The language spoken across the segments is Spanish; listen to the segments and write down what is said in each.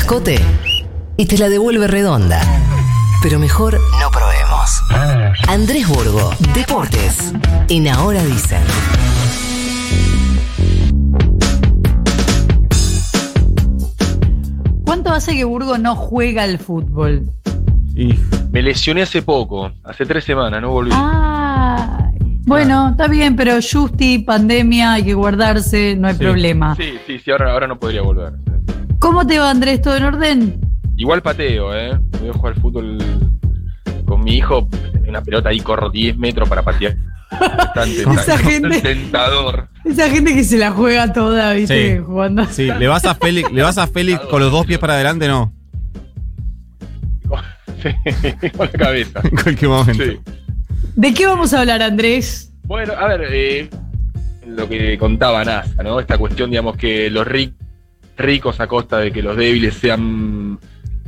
cascote y te la devuelve redonda. Pero mejor no probemos. Andrés Burgo, Deportes. En Ahora Dicen. ¿Cuánto hace que Burgo no juega al fútbol? Y Me lesioné hace poco, hace tres semanas, no volví. Ah, bueno, está bien, pero Justi, pandemia, hay que guardarse, no hay Sí. problema. Sí, sí, sí, ahora, ahora no podría volver. ¿Cómo te va, Andrés? ¿Todo en orden? Igual pateo, ¿eh? Voy a jugar fútbol con mi hijo, una pelota ahí, corro 10 metros para patear. Bastante, Esa gente- tentador. Esa gente que se la juega toda, ¿viste? Sí. Jugando. sí, le vas a Félix, le vas a Félix con los dos pies para adelante, no. Sí, con la cabeza. En cualquier momento. Sí. ¿De qué vamos a hablar, Andrés? Bueno, a ver, eh, lo que contaba NASA, ¿no? Esta cuestión, digamos, que los ric- ricos a costa de que los débiles sean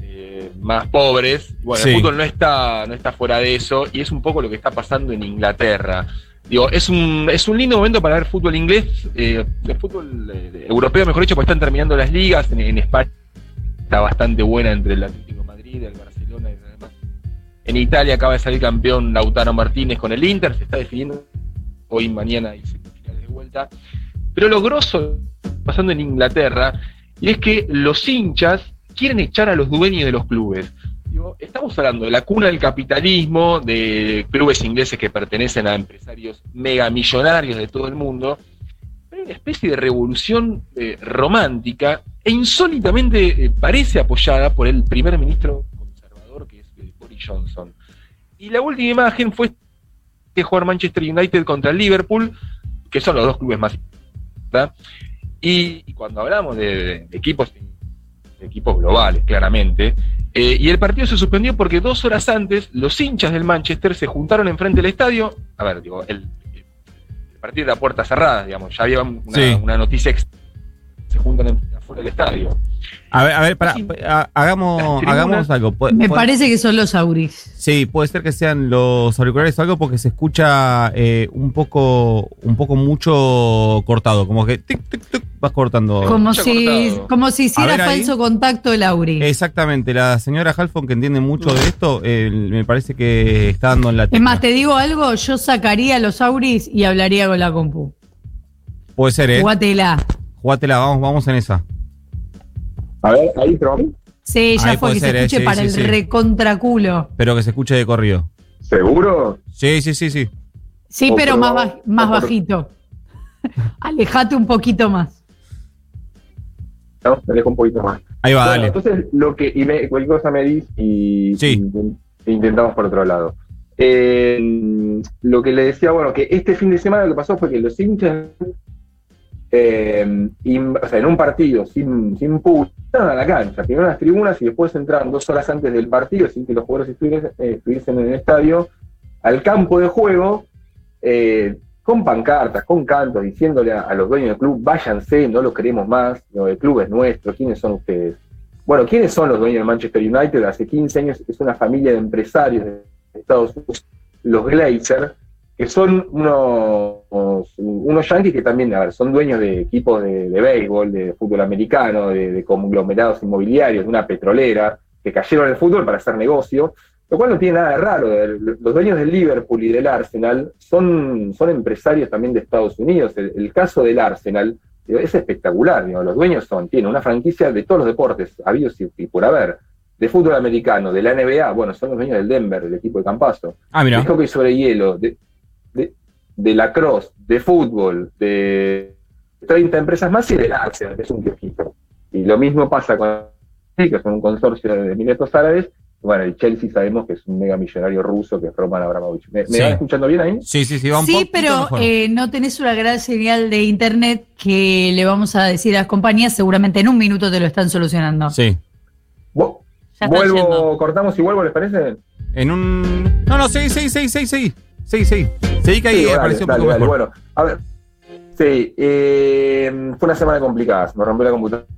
eh, más pobres. Bueno, Sí. el fútbol no está, no está fuera de eso y es un poco lo que está pasando en Inglaterra. Digo, es un, es un lindo momento para ver fútbol inglés, eh, el fútbol eh, europeo, mejor dicho, porque están terminando las ligas. En, en España está bastante buena entre el Atlético de Madrid, el Barcelona y demás. En Italia acaba de salir campeón Lautaro Martínez con el Inter, se está definiendo hoy, mañana y semifinales de vuelta. Pero lo grosso pasando en Inglaterra y es que los hinchas quieren echar a los dueños de los clubes. Estamos hablando de la cuna del capitalismo, de clubes ingleses que pertenecen a empresarios megamillonarios de todo el mundo. Pero una especie de revolución eh, romántica e insólitamente eh, parece apoyada por el primer ministro conservador que es eh, Boris Johnson. Y la última imagen fue que jugar Manchester United contra Liverpool, que son los dos clubes más ¿verdad? Y, cuando hablamos de, de- de equipos, de equipos globales, claramente, eh, y el partido se suspendió porque dos horas antes los hinchas del Manchester se juntaron enfrente del estadio. A ver, digo, el, el partido era a puertas cerradas, digamos, ya había una, Sí. una noticia ex- se juntan en- afuera del estadio. A ver, a ver, pará, ha- hagamos, hagamos algo. Pu- Me parece que son los Auris. Sí, puede ser que sean los auriculares o algo porque se escucha eh, un poco, un poco mucho cortado, como que tic, tic, tic, vas cortando. Como si, como si hiciera ahí. falso contacto el Auri. Exactamente, la señora Halfon que entiende mucho de esto, eh, me parece que está dando en la Es tecla. más, te digo algo, yo sacaría los Auris y hablaría con la compu. Puede ser, ¿eh? Jugátela. Jugátela, vamos, vamos en esa. A ver, ahí probamos. Sí, ya Ahí fue que ser, se eh, escuche sí, para sí, el sí. recontraculo. Pero que se escuche de corrido. ¿Seguro? Sí, sí, sí, sí. Sí, O pero más, baj- más o por- bajito. Alejate un poquito más. No, me dejo un poquito más. Ahí va, Bueno, dale. Entonces, lo que, y me- cualquier cosa me y, Sí. y- e intentamos por otro lado. Eh, lo que le decía, bueno, que este fin de semana lo que pasó fue que los hinchas, eh, in- o sea, en un partido sin, sin público, a la cancha, primero las tribunas y después entraron dos horas antes del partido, sin que los jugadores estuviesen, eh, estuviesen en el estadio, al campo de juego, eh, con pancartas, con cantos, diciéndole a, los dueños del club, váyanse, no los queremos más, el club es nuestro, ¿quiénes son ustedes? Bueno, ¿quiénes son los dueños de Manchester United? Hace 15 años es una familia de empresarios de Estados Unidos, los Glazer, que son unos, unos yanquis que también, a ver, son dueños de equipos de, béisbol, de fútbol americano, de, de conglomerados inmobiliarios, de una petrolera, que cayeron el fútbol para hacer negocio, lo cual no tiene nada de raro. Los dueños del Liverpool y del Arsenal son, son empresarios también de Estados Unidos. El, el caso del Arsenal es espectacular. Los dueños son, tienen una franquicia de todos los deportes, habidos y, y por haber. De fútbol americano, de la NBA, bueno, son los dueños del Denver, del equipo de Campazo. Ah, mira. De hockey sobre hielo, de, de, de lacrosse, de fútbol, de 30 empresas más y del Arsenal, que es un kiosquito. Y lo mismo pasa con que son un consorcio de Emiratos Árabes. Bueno, el Chelsea sabemos que es un mega millonario ruso que es Roman Abramovich. ¿Me, me Sí. van escuchando bien ahí? Sí, sí, sí, va un Sí, pero eh, no tenés una gran señal de internet que le vamos a decir a las compañías. Seguramente en un minuto te lo están solucionando. Sí. Vuelvo, yendo. cortamos y vuelvo, ¿les parece? En un. No, no, seguí, seguí, seguí, seguí, seguí. Seguí, seguí. Seguí que ahí Sí, dale, apareció un dale, poco dale. mejor. Bueno, a ver. Sí, eh, fue una semana complicada, se me rompió la computadora.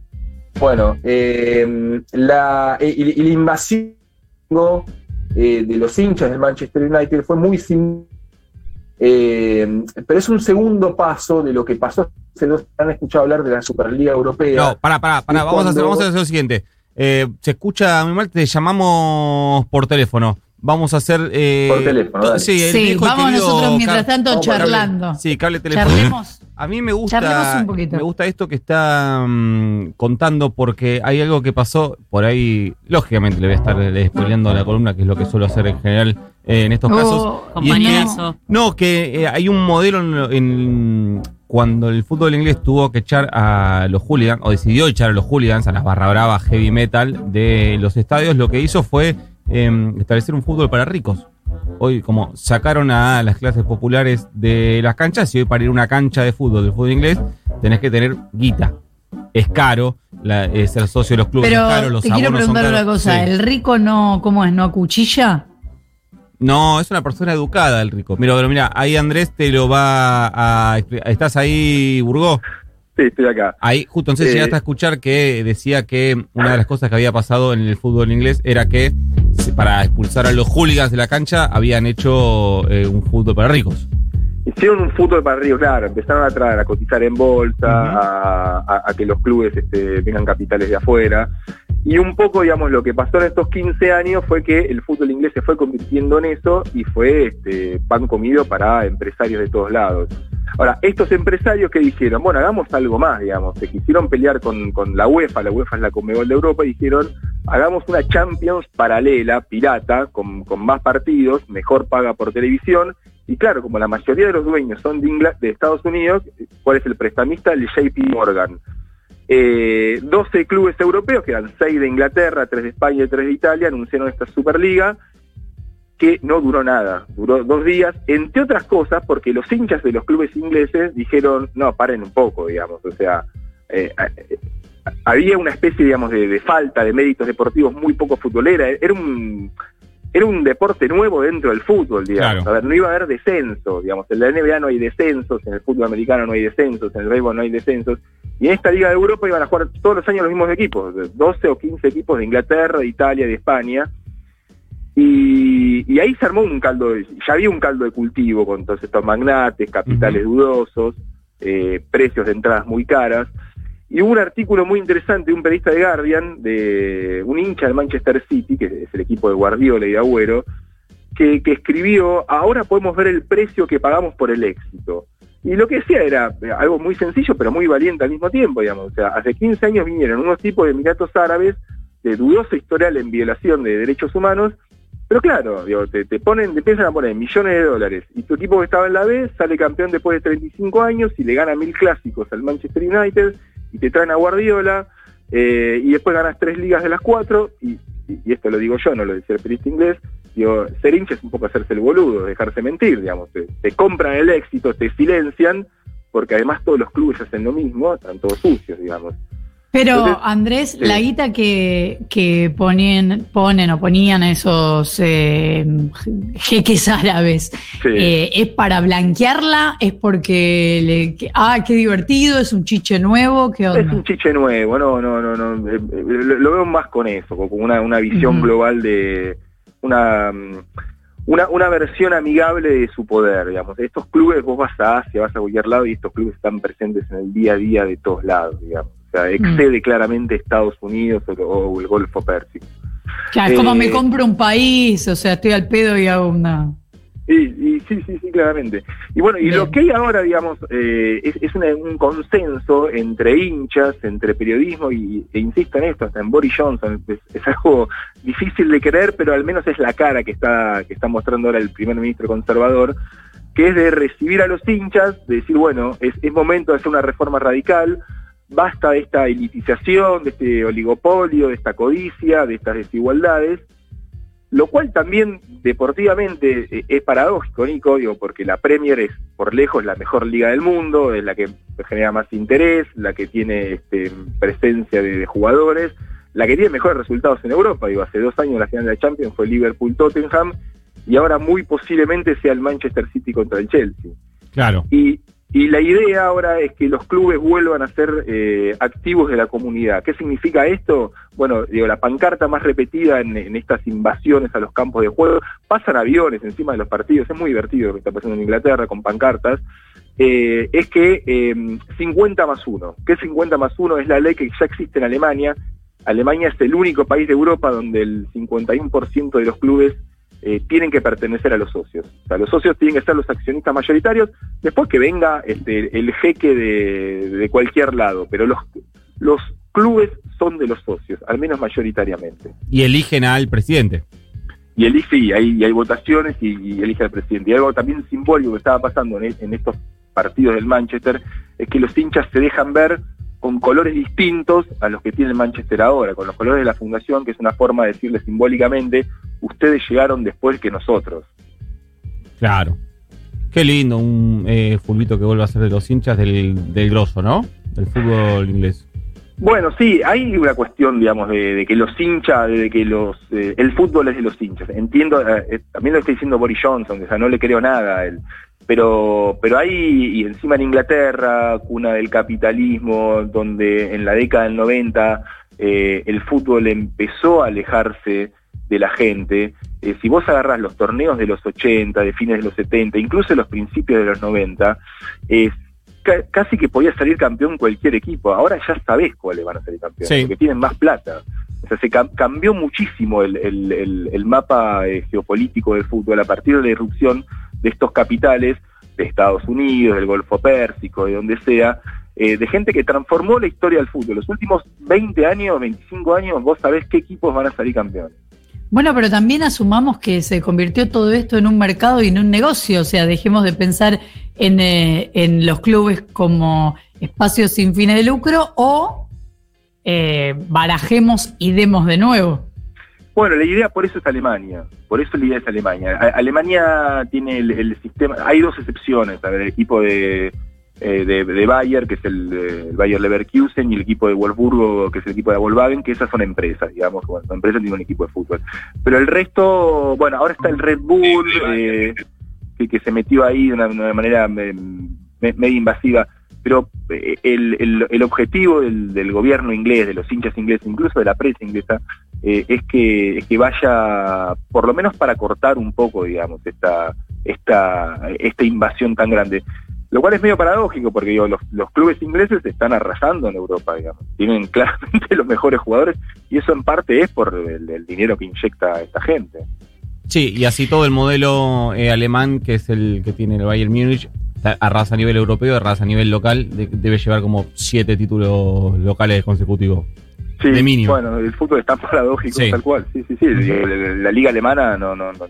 Bueno, eh, la, eh, y, y la invasión eh, de los hinchas del Manchester United fue muy sim- eh, pero es un segundo paso de lo que pasó. Se nos han escuchado hablar de la Superliga Europea. No, pará, pará, pará. Vamos a, hacer, vamos a hacer lo siguiente. Eh, se escucha muy mal, te llamamos por teléfono. Vamos a hacer. eh, Por teléfono, dale. Sí, el vamos querido nosotros mientras tanto cable. charlando. Sí, cable telefónico. Charlemos. A mí me gusta, un poquito. me gusta esto que está mm, contando porque hay algo que pasó por ahí. Lógicamente le voy a estar eh, spoileando la columna, que es lo que suelo hacer en general eh, en estos casos. Oh, Y es que- Compañerazo. no, que eh, hay un modelo en, en- cuando el fútbol inglés tuvo que echar a los hooligans, o decidió echar a los hooligans, a las barra bravas heavy metal de los estadios, lo que hizo fue eh, establecer un fútbol para ricos. Hoy, como sacaron a las clases populares de las canchas, y hoy para ir a una cancha de fútbol del fútbol inglés, tenés que tener guita. Es caro, la- eh, ser socio de los clubes Pero es caro, los te quiero preguntar una cosa, Sí. ¿el rico no, cómo es, no acuchilla? No, es una persona educada el rico. Mira, pero mira, ahí Andrés te lo va a. ¿Estás ahí, Burgó? Sí, estoy acá. Ahí, justo entonces Eh, llegaste a escuchar que decía que una de las cosas que había pasado en el fútbol inglés era que para expulsar a los hooligans de la cancha habían hecho eh, un fútbol para ricos. Hicieron un fútbol para Río, claro, empezaron a traer, a cotizar en bolsa, a- a que los clubes este, vengan capitales de afuera. Y un poco, digamos, lo que pasó en estos 15 años fue que el fútbol inglés se fue convirtiendo en eso y fue este, pan comido para empresarios de todos lados. Ahora, estos empresarios que dijeron, bueno, hagamos algo más, digamos, se quisieron pelear con, con la UEFA, la UEFA es la Conmebol de Europa, y dijeron, hagamos una Champions paralela, pirata, con, con más partidos, mejor paga por televisión, y claro, como la mayoría de los dueños son de, Ingla- de Estados Unidos, ¿cuál es el prestamista? El JP Morgan. Eh, 12 clubes europeos, que eran 6 de Inglaterra, 3 de España y 3 de Italia, anunciaron esta Superliga, que no duró nada, duró dos días, entre otras cosas porque los hinchas de los clubes ingleses dijeron, no, paren un poco, digamos, o sea, eh, eh, había una especie, digamos, de, de falta de méritos deportivos muy poco futbolera, era un era un deporte nuevo dentro del fútbol, digamos. Claro. A ver, no iba a haber descenso, digamos. En la NBA no hay descensos, en el fútbol americano no hay descensos, en el béisbol no hay descensos. Y en esta Liga de Europa iban a jugar todos los años los mismos equipos, 12 o 15 equipos de Inglaterra, de Italia, de España. Y, y ahí se armó un caldo, de- ya había un caldo de cultivo con todos estos magnates, capitales dudosos, eh, precios de entradas muy caras. Y hubo un artículo muy interesante de un periodista de Guardian, de un hincha del Manchester City, que es el equipo de Guardiola y de Agüero, que, que escribió, ahora podemos ver el precio que pagamos por el éxito. Y lo que decía era eh, algo muy sencillo, pero muy valiente al mismo tiempo, digamos. O sea, hace 15 años vinieron unos tipos de Emiratos Árabes de dudoso historial en violación de derechos humanos, pero claro, digo, te, te ponen, te empiezan a poner millones de dólares, y tu equipo que estaba en la B sale campeón después de 35 años y le gana mil clásicos al Manchester United, y te traen a Guardiola, eh, y después ganas tres ligas de las cuatro, y, y- esto lo digo yo, no lo decía el periodista inglés, digo, ser hincha es un poco hacerse el boludo, dejarse mentir, digamos, te compran el éxito, te silencian, porque además todos los clubes hacen lo mismo, están todos sucios, digamos. Pero Entonces, Andrés, sí. la guita que, que ponen, ponen o ponían esos eh, jeques árabes, Sí. eh, ¿es para blanquearla? ¿Es porque, le, que- ah, qué divertido, es un chiche nuevo? ¿Qué Es onda? un chiche nuevo, no, no, no, no. eh, eh, Lo, lo veo más con eso, como una, una visión global de una, una una versión amigable de su poder, digamos. Estos clubes, vos vas a Asia, vas a cualquier lado y estos clubes están presentes en el día a día de todos lados, digamos. Sea, excede claramente Estados Unidos o, o el Golfo Pérsico. Claro, es como eh, me compro un país, o sea, estoy al pedo y hago una... Y, y sí, sí, sí, claramente. Y bueno, y Bien. lo que hay ahora, digamos, eh, es, es una- un consenso entre hinchas, entre periodismo, y, e insisto en esto, hasta en Boris Johnson, es, es algo difícil de creer, pero al menos es la cara que está, que está mostrando ahora el primer ministro conservador, que es de recibir a los hinchas, de decir, bueno, es, es momento de hacer una reforma radical, basta de esta elitización, de este oligopolio, de esta codicia, de estas desigualdades, lo cual también deportivamente eh, es paradójico, Nico, digo, porque la Premier es por lejos la mejor liga del mundo, es la que genera más interés, la que tiene este, presencia de, de jugadores, la que tiene mejores resultados en Europa. Digo, hace dos años la final de la Champions fue Liverpool-Tottenham y ahora muy posiblemente sea el Manchester City contra el Chelsea. Claro. Y, y la idea ahora es que los clubes vuelvan a ser eh, activos de la comunidad. ¿Qué significa esto? Bueno, digo, la pancarta más repetida en, en estas invasiones a los campos de juego, pasan aviones encima de los partidos, es muy divertido lo que está pasando en Inglaterra con pancartas, eh, es que eh, 50 más 1, que 50 más 1 es la ley que ya existe en Alemania, Alemania es el único país de Europa donde el 51% de los clubes eh, tienen que pertenecer a los socios. O sea, los socios tienen que ser los accionistas mayoritarios, después que venga este, el jeque de, de cualquier lado, pero los, los clubes son de los socios, al menos mayoritariamente. Y eligen al presidente. Y elige, y hay, y hay votaciones y, y elige al presidente. Y algo también simbólico que estaba pasando en, en estos partidos del Manchester es que los hinchas se dejan ver con colores distintos a los que tiene el Manchester ahora, con los colores de la fundación, que es una forma de decirle simbólicamente, ustedes llegaron después que nosotros. Claro. Qué lindo, un eh, fulbito que vuelva a ser de los hinchas del, del grosso, ¿no? Del fútbol inglés. Bueno, sí, hay una cuestión, digamos, de, de que los hinchas, de que los eh, el fútbol es de los hinchas. Entiendo, eh, también lo está diciendo Boris Johnson, o sea, no le creo nada a él. Pero, pero hay, y encima en Inglaterra, cuna del capitalismo, donde en la década del 90 eh, el fútbol empezó a alejarse de la gente. Eh, si vos agarrás los torneos de los 80, de fines de los 70, incluso los principios de los 90, eh, ca- casi que podía salir campeón cualquier equipo. Ahora ya sabés cuáles van a salir campeones, Sí. porque tienen más plata. O sea, se cam- cambió muchísimo el, el- el- el mapa eh, geopolítico del fútbol a partir de la irrupción de estos capitales de Estados Unidos, del Golfo Pérsico, de donde sea, eh, de gente que transformó la historia del fútbol. Los últimos 20 años, 25 años, vos sabés qué equipos van a salir campeones. Bueno, pero también asumamos que se convirtió todo esto en un mercado y en un negocio, o sea, dejemos de pensar en, eh, en los clubes como espacios sin fines de lucro o eh, barajemos y demos de nuevo. Bueno, la idea por eso es Alemania, por eso la idea es Alemania. A- Alemania tiene el, el sistema, hay dos excepciones, a ver, el equipo de, eh, de, de Bayer, que es el, el Bayer Leverkusen, y el equipo de Wolfsburgo, que es el equipo de Volkswagen, que esas son empresas, digamos, bueno, son empresas tienen un equipo de fútbol. Pero el resto, bueno, ahora está el Red Bull, eh, que, que se metió ahí de una, de una manera me- me- medio invasiva, pero eh, el, el, el objetivo del, del gobierno inglés, de los hinchas ingleses, incluso de la prensa inglesa, eh, es que es que vaya por lo menos para cortar un poco digamos esta esta esta invasión tan grande. Lo cual es medio paradójico porque digo, los, los clubes ingleses están arrasando en Europa digamos. Tienen claramente los mejores jugadores y eso en parte es por el, dinero que inyecta esta gente. Sí, y así todo el modelo eh, alemán, que es el que tiene el Bayern Múnich, arrasa a nivel europeo, arrasa a nivel local, de- debe llevar como siete títulos locales consecutivos. Sí, De mínimo. bueno el fútbol es tan paradójico Sí. tal cual sí sí sí la, la- la liga alemana no no no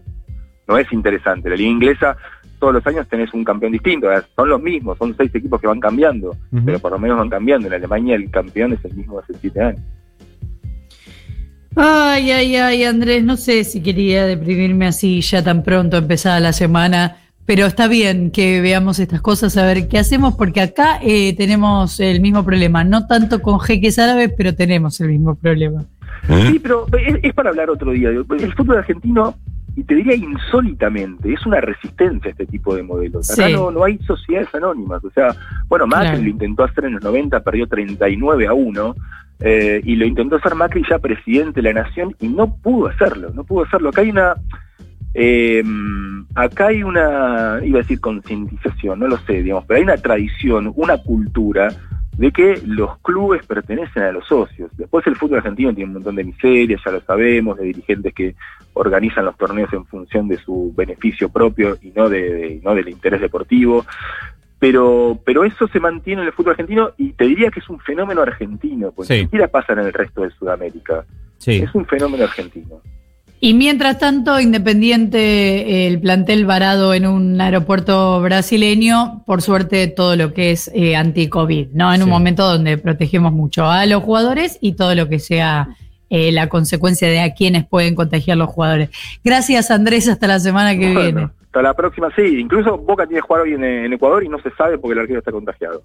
no es interesante la liga inglesa todos los años tenés un campeón distinto son los mismos son seis equipos que van cambiando pero por lo menos van cambiando. En Alemania el campeón es el mismo hace siete años. Ay, ay, ay, Andrés, no sé si quería deprimirme así ya tan pronto empezada la semana, pero está bien que veamos estas cosas, a ver qué hacemos, porque acá eh, tenemos el mismo problema, no tanto con jeques árabes, pero tenemos el mismo problema. Sí, pero es, es para hablar otro día. El fútbol argentino, y te diría insólitamente, es una resistencia a este tipo de modelos. Acá Sí. no, no hay sociedades anónimas. O sea, bueno, Macri Claro. lo intentó hacer en los 90, perdió 39 a 1. eh, y lo intentó hacer Macri ya presidente de la nación y no pudo hacerlo, no pudo hacerlo. Acá hay una, eh, acá hay una, iba a decir concientización, no lo sé, digamos, pero hay una tradición, una cultura de que los clubes pertenecen a los socios. Después el fútbol argentino tiene un montón de miserias, ya lo sabemos, de dirigentes que organizan los torneos en función de su beneficio propio y no de, de- no del interés deportivo. Pero, pero eso se mantiene en el fútbol argentino y te diría que es un fenómeno argentino, porque Sí. ni siquiera pasa en el resto de Sudamérica. Sí. Es un fenómeno argentino. Y mientras tanto, Independiente, el plantel varado en un aeropuerto brasileño, por suerte todo lo que es eh, anti-COVID, ¿no? En un momento donde protegemos mucho a los jugadores y todo lo que sea eh, la consecuencia de a quienes pueden contagiar los jugadores. Gracias, Andrés, hasta la semana que Bueno, viene. Hasta la próxima, sí. Incluso Boca tiene que jugar hoy en, en Ecuador y no se sabe porque el arquero está contagiado.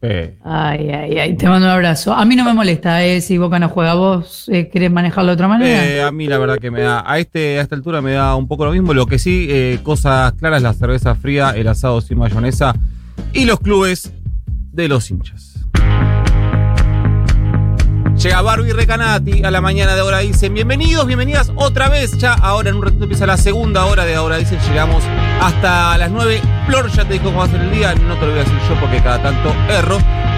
Eh, Ay, ay, ay, te mando un abrazo. A mí no me molesta, eh, si Boca no juega. ¿Vos eh, querés manejarlo de otra manera? eh, a mí la verdad que me da, a este a esta altura me da un poco lo mismo. Lo que sí, eh, cosas claras, la cerveza fría, el asado sin mayonesa y los clubes de los hinchas. Llega Barbie Recanati a la mañana de Ahora Dicen. Bienvenidos, bienvenidas otra vez. Ya ahora en un ratito empieza la segunda hora de Ahora Dicen. Llegamos hasta las 9. Flor ya te dijo cómo va a ser el día. No te lo voy a decir yo porque cada tanto erro.